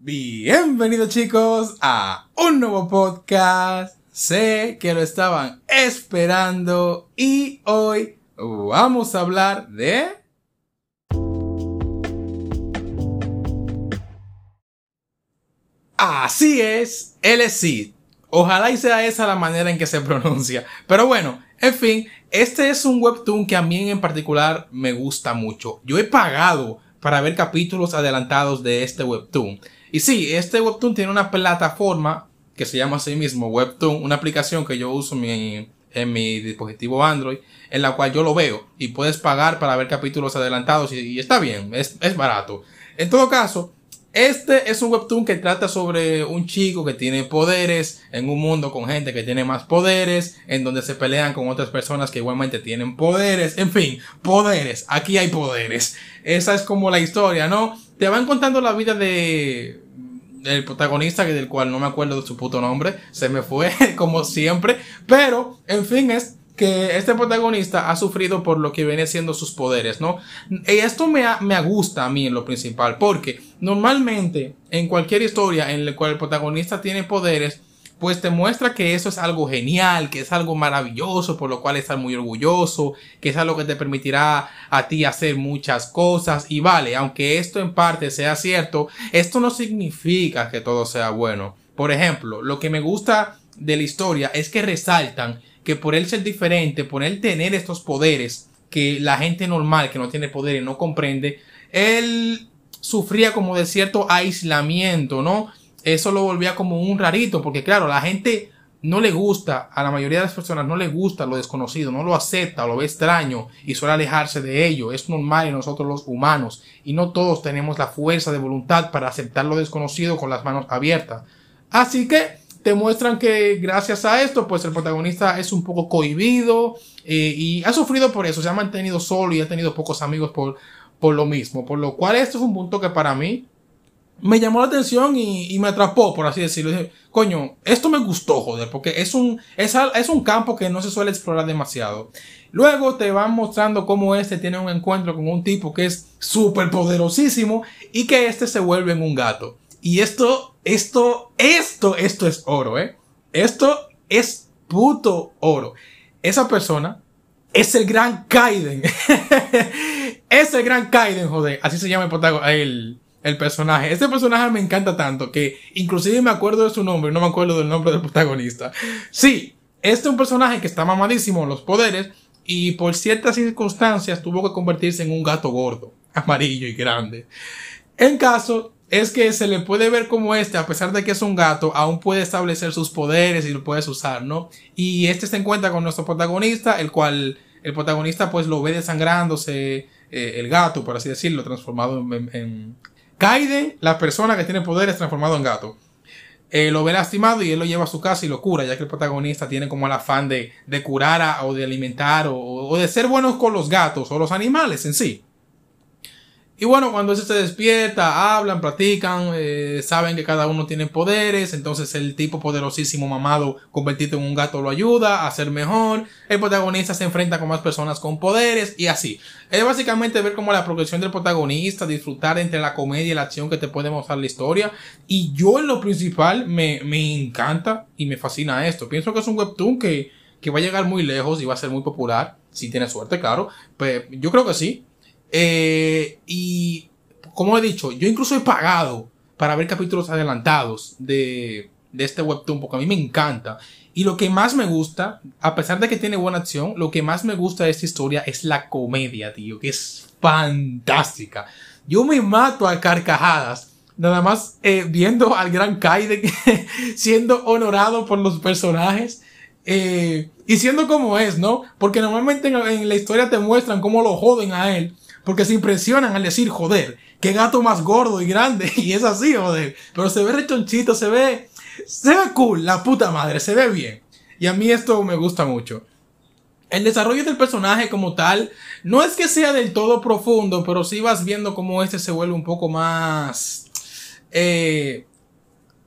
Bienvenidos chicos a un nuevo podcast. Sé que lo estaban esperando y hoy vamos a hablar de... Así es, él es Sid. Ojalá y sea esa la manera en que se pronuncia. Pero bueno, en fin, este es un webtoon que a mí en particular me gusta mucho. Yo he pagado para ver capítulos adelantados de este webtoon. Y sí, este webtoon tiene una plataforma que se llama así mismo Webtoon, una aplicación que yo uso en mi, dispositivo Android, en la cual yo lo veo y puedes pagar para ver capítulos adelantados y, está bien, es, es barato. En todo caso, este es un webtoon que trata sobre un chico que tiene poderes en un mundo con gente que tiene más poderes, en donde se pelean con otras personas que igualmente tienen poderes, en fin, poderes, aquí hay poderes. Esa es como la historia, ¿no? Te van contando la vida de el protagonista, del cual no me acuerdo de su puto nombre, se me fue como siempre, pero en fin es que este protagonista ha sufrido por lo que viene siendo sus poderes, ¿no? Y esto me, me gusta a mí en lo principal, porque normalmente en cualquier historia en la cual el protagonista tiene poderes, pues te muestra que eso es algo genial, que es algo maravilloso, por lo cual estás muy orgulloso, que es algo que te permitirá a ti hacer muchas cosas. Y vale, aunque esto en parte sea cierto, esto no significa que todo sea bueno. Por ejemplo, lo que me gusta de la historia es que resaltan que por él ser diferente, por él tener estos poderes que la gente normal que no tiene poderes no comprende, él sufría como de cierto aislamiento, ¿no? Eso lo volvía como un rarito, porque claro, la gente no le gusta, a la mayoría de las personas no le gusta lo desconocido, no lo acepta, lo ve extraño y suele alejarse de ello. Es normal en nosotros los humanos y no todos tenemos la fuerza de voluntad para aceptar lo desconocido con las manos abiertas. Así que te muestran que gracias a esto, pues el protagonista es un poco cohibido eh, y ha sufrido por eso, se ha mantenido solo y ha tenido pocos amigos por, por lo mismo. Por lo cual esto es un punto que para mí me llamó la atención y, me atrapó, por así decirlo. Dije, coño, esto me gustó, joder, porque es un, es, es un campo que no se suele explorar demasiado. Luego te van mostrando cómo este tiene un encuentro con un tipo que es súper poderosísimo y que este se vuelve en un gato. Y esto, esto, esto, esto es oro, ¿eh? Esto es puto oro. Esa persona es el gran Kaiden. es el gran Kaiden, joder. Así se llama el el personaje. Este personaje me encanta tanto que inclusive me acuerdo de su nombre, no me acuerdo del nombre del protagonista. Sí, este es un personaje que está mamadísimo en los poderes y por ciertas circunstancias tuvo que convertirse en un gato gordo, amarillo y grande. En caso es que se le puede ver como este, a pesar de que es un gato, aún puede establecer sus poderes y lo puedes usar, ¿no? Y este se encuentra con nuestro protagonista, el cual el protagonista pues lo ve desangrándose, eh, el gato, por así decirlo, transformado en, Kaiden, la persona que tiene poderes transformado en gato. Eh, lo ve lastimado y él lo lleva a su casa y lo cura, ya que el protagonista tiene como el afán de, de curar o de alimentar o, de ser buenos con los gatos o los animales en sí. Y bueno, cuando ese se despierta, hablan, platican, eh, saben que cada uno tiene poderes, entonces el tipo poderosísimo mamado convertido en un gato lo ayuda a ser mejor, el protagonista se enfrenta con más personas con poderes y así. Es básicamente ver como la progresión del protagonista, disfrutar entre la comedia y la acción que te puede mostrar la historia. Y yo en lo principal me, me encanta y me fascina esto. Pienso que es un webtoon que, que va a llegar muy lejos y va a ser muy popular. Si tiene suerte, claro. Pero yo creo que sí. Eh, y como he dicho, yo incluso he pagado para ver capítulos adelantados de, de este webtoon porque a mí me encanta. Y lo que más me gusta, a pesar de que tiene buena acción, lo que más me gusta de esta historia es la comedia, tío, que es fantástica. Yo me mato a carcajadas, nada más eh, viendo al gran Kaiden siendo honorado por los personajes. Eh, y siendo como es, ¿no? Porque normalmente en, en, la historia te muestran cómo lo joden a él. Porque se impresionan al decir, joder, qué gato más gordo y grande. Y es así, joder. Pero se ve rechonchito, se ve, se ve cool, la puta madre, se ve bien. Y a mí esto me gusta mucho. El desarrollo del personaje como tal, no es que sea del todo profundo, pero sí vas viendo cómo este se vuelve un poco más, eh,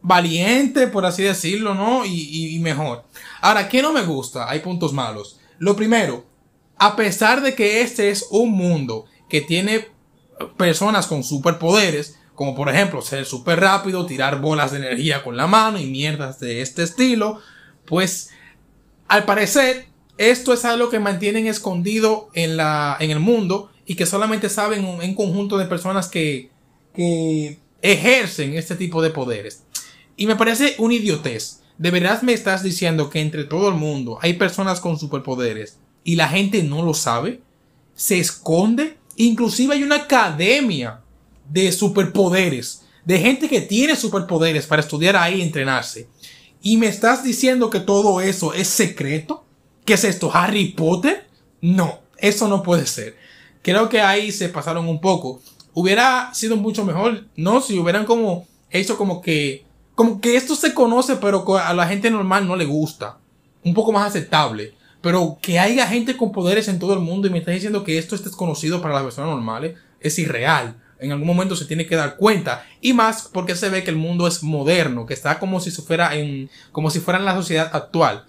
valiente, por así decirlo, ¿no? Y, y mejor. Ahora, ¿qué no me gusta? Hay puntos malos. Lo primero, a pesar de que este es un mundo que tiene personas con superpoderes, como por ejemplo ser súper rápido, tirar bolas de energía con la mano y mierdas de este estilo, pues al parecer esto es algo que mantienen escondido en, la, en el mundo y que solamente saben un, conjunto de personas que, que ejercen este tipo de poderes. Y me parece un idiotez. ¿De verdad me estás diciendo que entre todo el mundo hay personas con superpoderes y la gente no lo sabe? ¿Se esconde? Inclusive hay una academia de superpoderes, de gente que tiene superpoderes para estudiar ahí y entrenarse. ¿Y me estás diciendo que todo eso es secreto? ¿Qué es esto? ¿Harry Potter? No, eso no puede ser. Creo que ahí se pasaron un poco. Hubiera sido mucho mejor, ¿no? Si hubieran como hecho como que, como que esto se conoce, pero a la gente normal no le gusta. Un poco más aceptable. Pero que haya gente con poderes en todo el mundo y me estás diciendo que esto es desconocido para las personas normales, es irreal. En algún momento se tiene que dar cuenta. Y más porque se ve que el mundo es moderno, que está como si fuera en, como si fuera en la sociedad actual.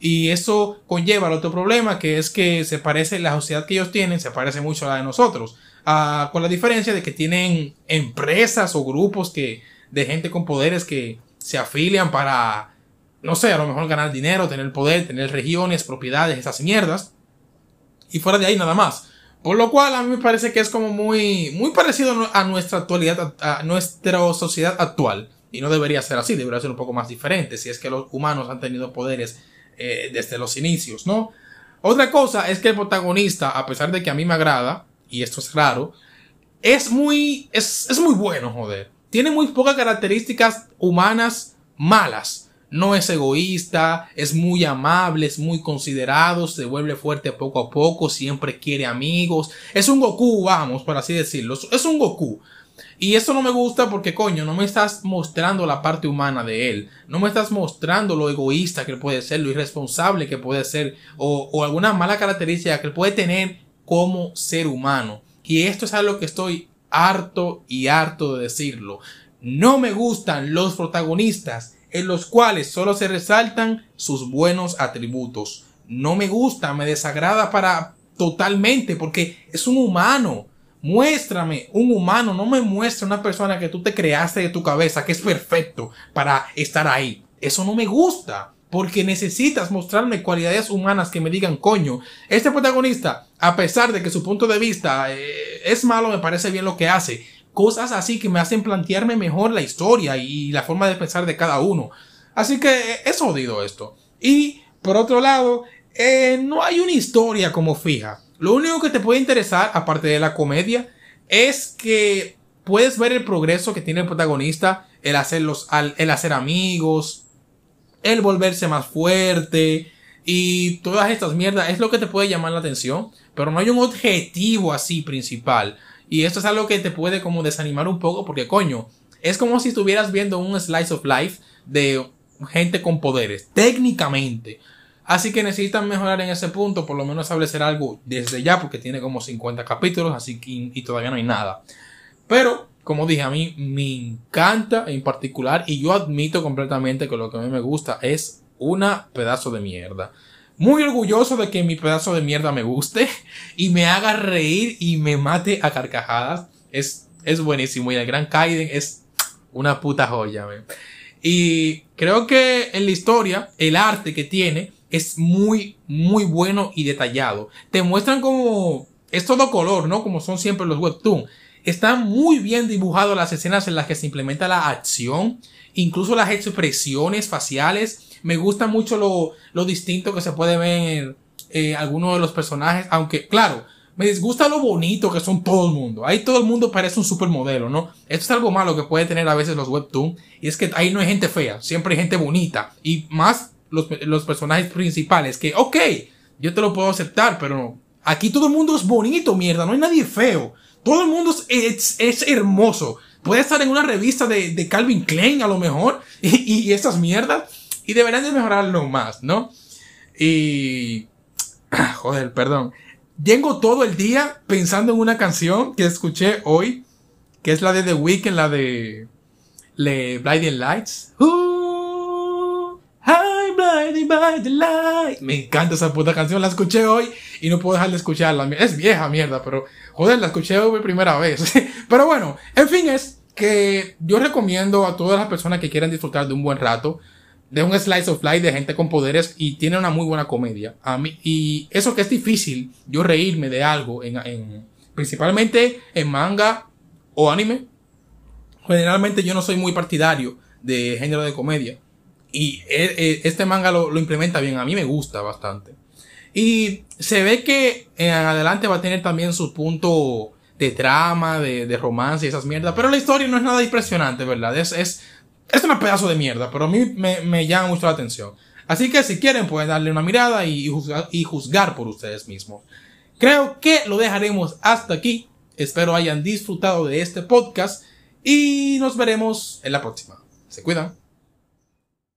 Y eso conlleva el otro problema, que es que se parece, la sociedad que ellos tienen se parece mucho a la de nosotros. Ah, con la diferencia de que tienen empresas o grupos que, de gente con poderes que se afilian para, no sé, a lo mejor ganar dinero, tener poder, tener regiones, propiedades, esas mierdas. Y fuera de ahí nada más. Por lo cual a mí me parece que es como muy, muy parecido a nuestra actualidad, a nuestra sociedad actual. Y no debería ser así, debería ser un poco más diferente si es que los humanos han tenido poderes eh, desde los inicios, ¿no? Otra cosa es que el protagonista, a pesar de que a mí me agrada, y esto es raro, es muy, es, es muy bueno, joder. Tiene muy pocas características humanas malas. No es egoísta, es muy amable, es muy considerado, se vuelve fuerte poco a poco, siempre quiere amigos. Es un Goku, vamos, por así decirlo. Es un Goku. Y eso no me gusta porque, coño, no me estás mostrando la parte humana de él. No me estás mostrando lo egoísta que puede ser, lo irresponsable que puede ser, o, o alguna mala característica que puede tener como ser humano. Y esto es algo que estoy harto y harto de decirlo. No me gustan los protagonistas en los cuales solo se resaltan sus buenos atributos. No me gusta, me desagrada para totalmente porque es un humano. Muéstrame un humano, no me muestre una persona que tú te creaste de tu cabeza, que es perfecto para estar ahí. Eso no me gusta. Porque necesitas mostrarme cualidades humanas que me digan, coño, este protagonista, a pesar de que su punto de vista eh, es malo, me parece bien lo que hace. Cosas así que me hacen plantearme mejor la historia y la forma de pensar de cada uno. Así que eh, es jodido esto. Y, por otro lado, eh, no hay una historia como fija. Lo único que te puede interesar, aparte de la comedia, es que puedes ver el progreso que tiene el protagonista, el hacer, el hacer amigos, el volverse más fuerte y todas estas mierdas. Es lo que te puede llamar la atención, pero no hay un objetivo así principal. Y esto es algo que te puede como desanimar un poco porque coño, es como si estuvieras viendo un slice of life de gente con poderes, técnicamente. Así que necesitan mejorar en ese punto, por lo menos establecer algo desde ya, porque tiene como 50 capítulos, así que y todavía no hay nada. Pero, como dije, a mí me encanta en particular, y yo admito completamente que lo que a mí me gusta es una pedazo de mierda. Muy orgulloso de que mi pedazo de mierda me guste y me haga reír y me mate a carcajadas. Es, es buenísimo y el Gran Kaiden es una puta joya. Y creo que en la historia, el arte que tiene, es muy, muy bueno y detallado. Te muestran como es todo color, ¿no? Como son siempre los webtoons. Están muy bien dibujadas las escenas en las que se implementa la acción, incluso las expresiones faciales. Me gusta mucho lo, lo distinto que se puede ver eh, algunos de los personajes, aunque claro, me disgusta lo bonito que son todo el mundo. Ahí todo el mundo parece un supermodelo, ¿no? Esto es algo malo que puede tener a veces los webtoons. Y es que ahí no hay gente fea, siempre hay gente bonita. Y más los, personajes principales, que, ok, yo te lo puedo aceptar, pero aquí todo el mundo es bonito, mierda, no hay nadie feo. Todo el mundo es, es, hermoso. Puede estar en una revista de, de Calvin Klein a lo mejor y, y esas mierdas. Y deberían de mejorarlo más, ¿no? Y... Joder, perdón. Llego todo el día pensando en una canción que escuché hoy, que es la de The Weeknd, la de... Le Blinding Lights. Me encanta esa puta canción, la escuché hoy y no puedo dejar de escucharla. Es vieja mierda, pero joder, la escuché hoy por primera vez. pero bueno, en fin es que yo recomiendo a todas las personas que quieran disfrutar de un buen rato, de un slice of life de gente con poderes y tiene una muy buena comedia. A mí, y eso que es difícil, yo reírme de algo, en, en, principalmente en manga o anime. Generalmente yo no soy muy partidario de género de comedia. Y e, e, este manga lo, implementa bien, a mí me gusta bastante. Y se ve que en adelante va a tener también su punto de trama, de, de romance y esas mierdas. Pero la historia no es nada impresionante, ¿verdad? Es, es, es un pedazo de mierda, pero a mí me, me llama mucho la atención. Así que si quieren pueden darle una mirada y juzgar, y juzgar por ustedes mismos. Creo que lo dejaremos hasta aquí. Espero hayan disfrutado de este podcast y nos veremos en la próxima. Se cuidan.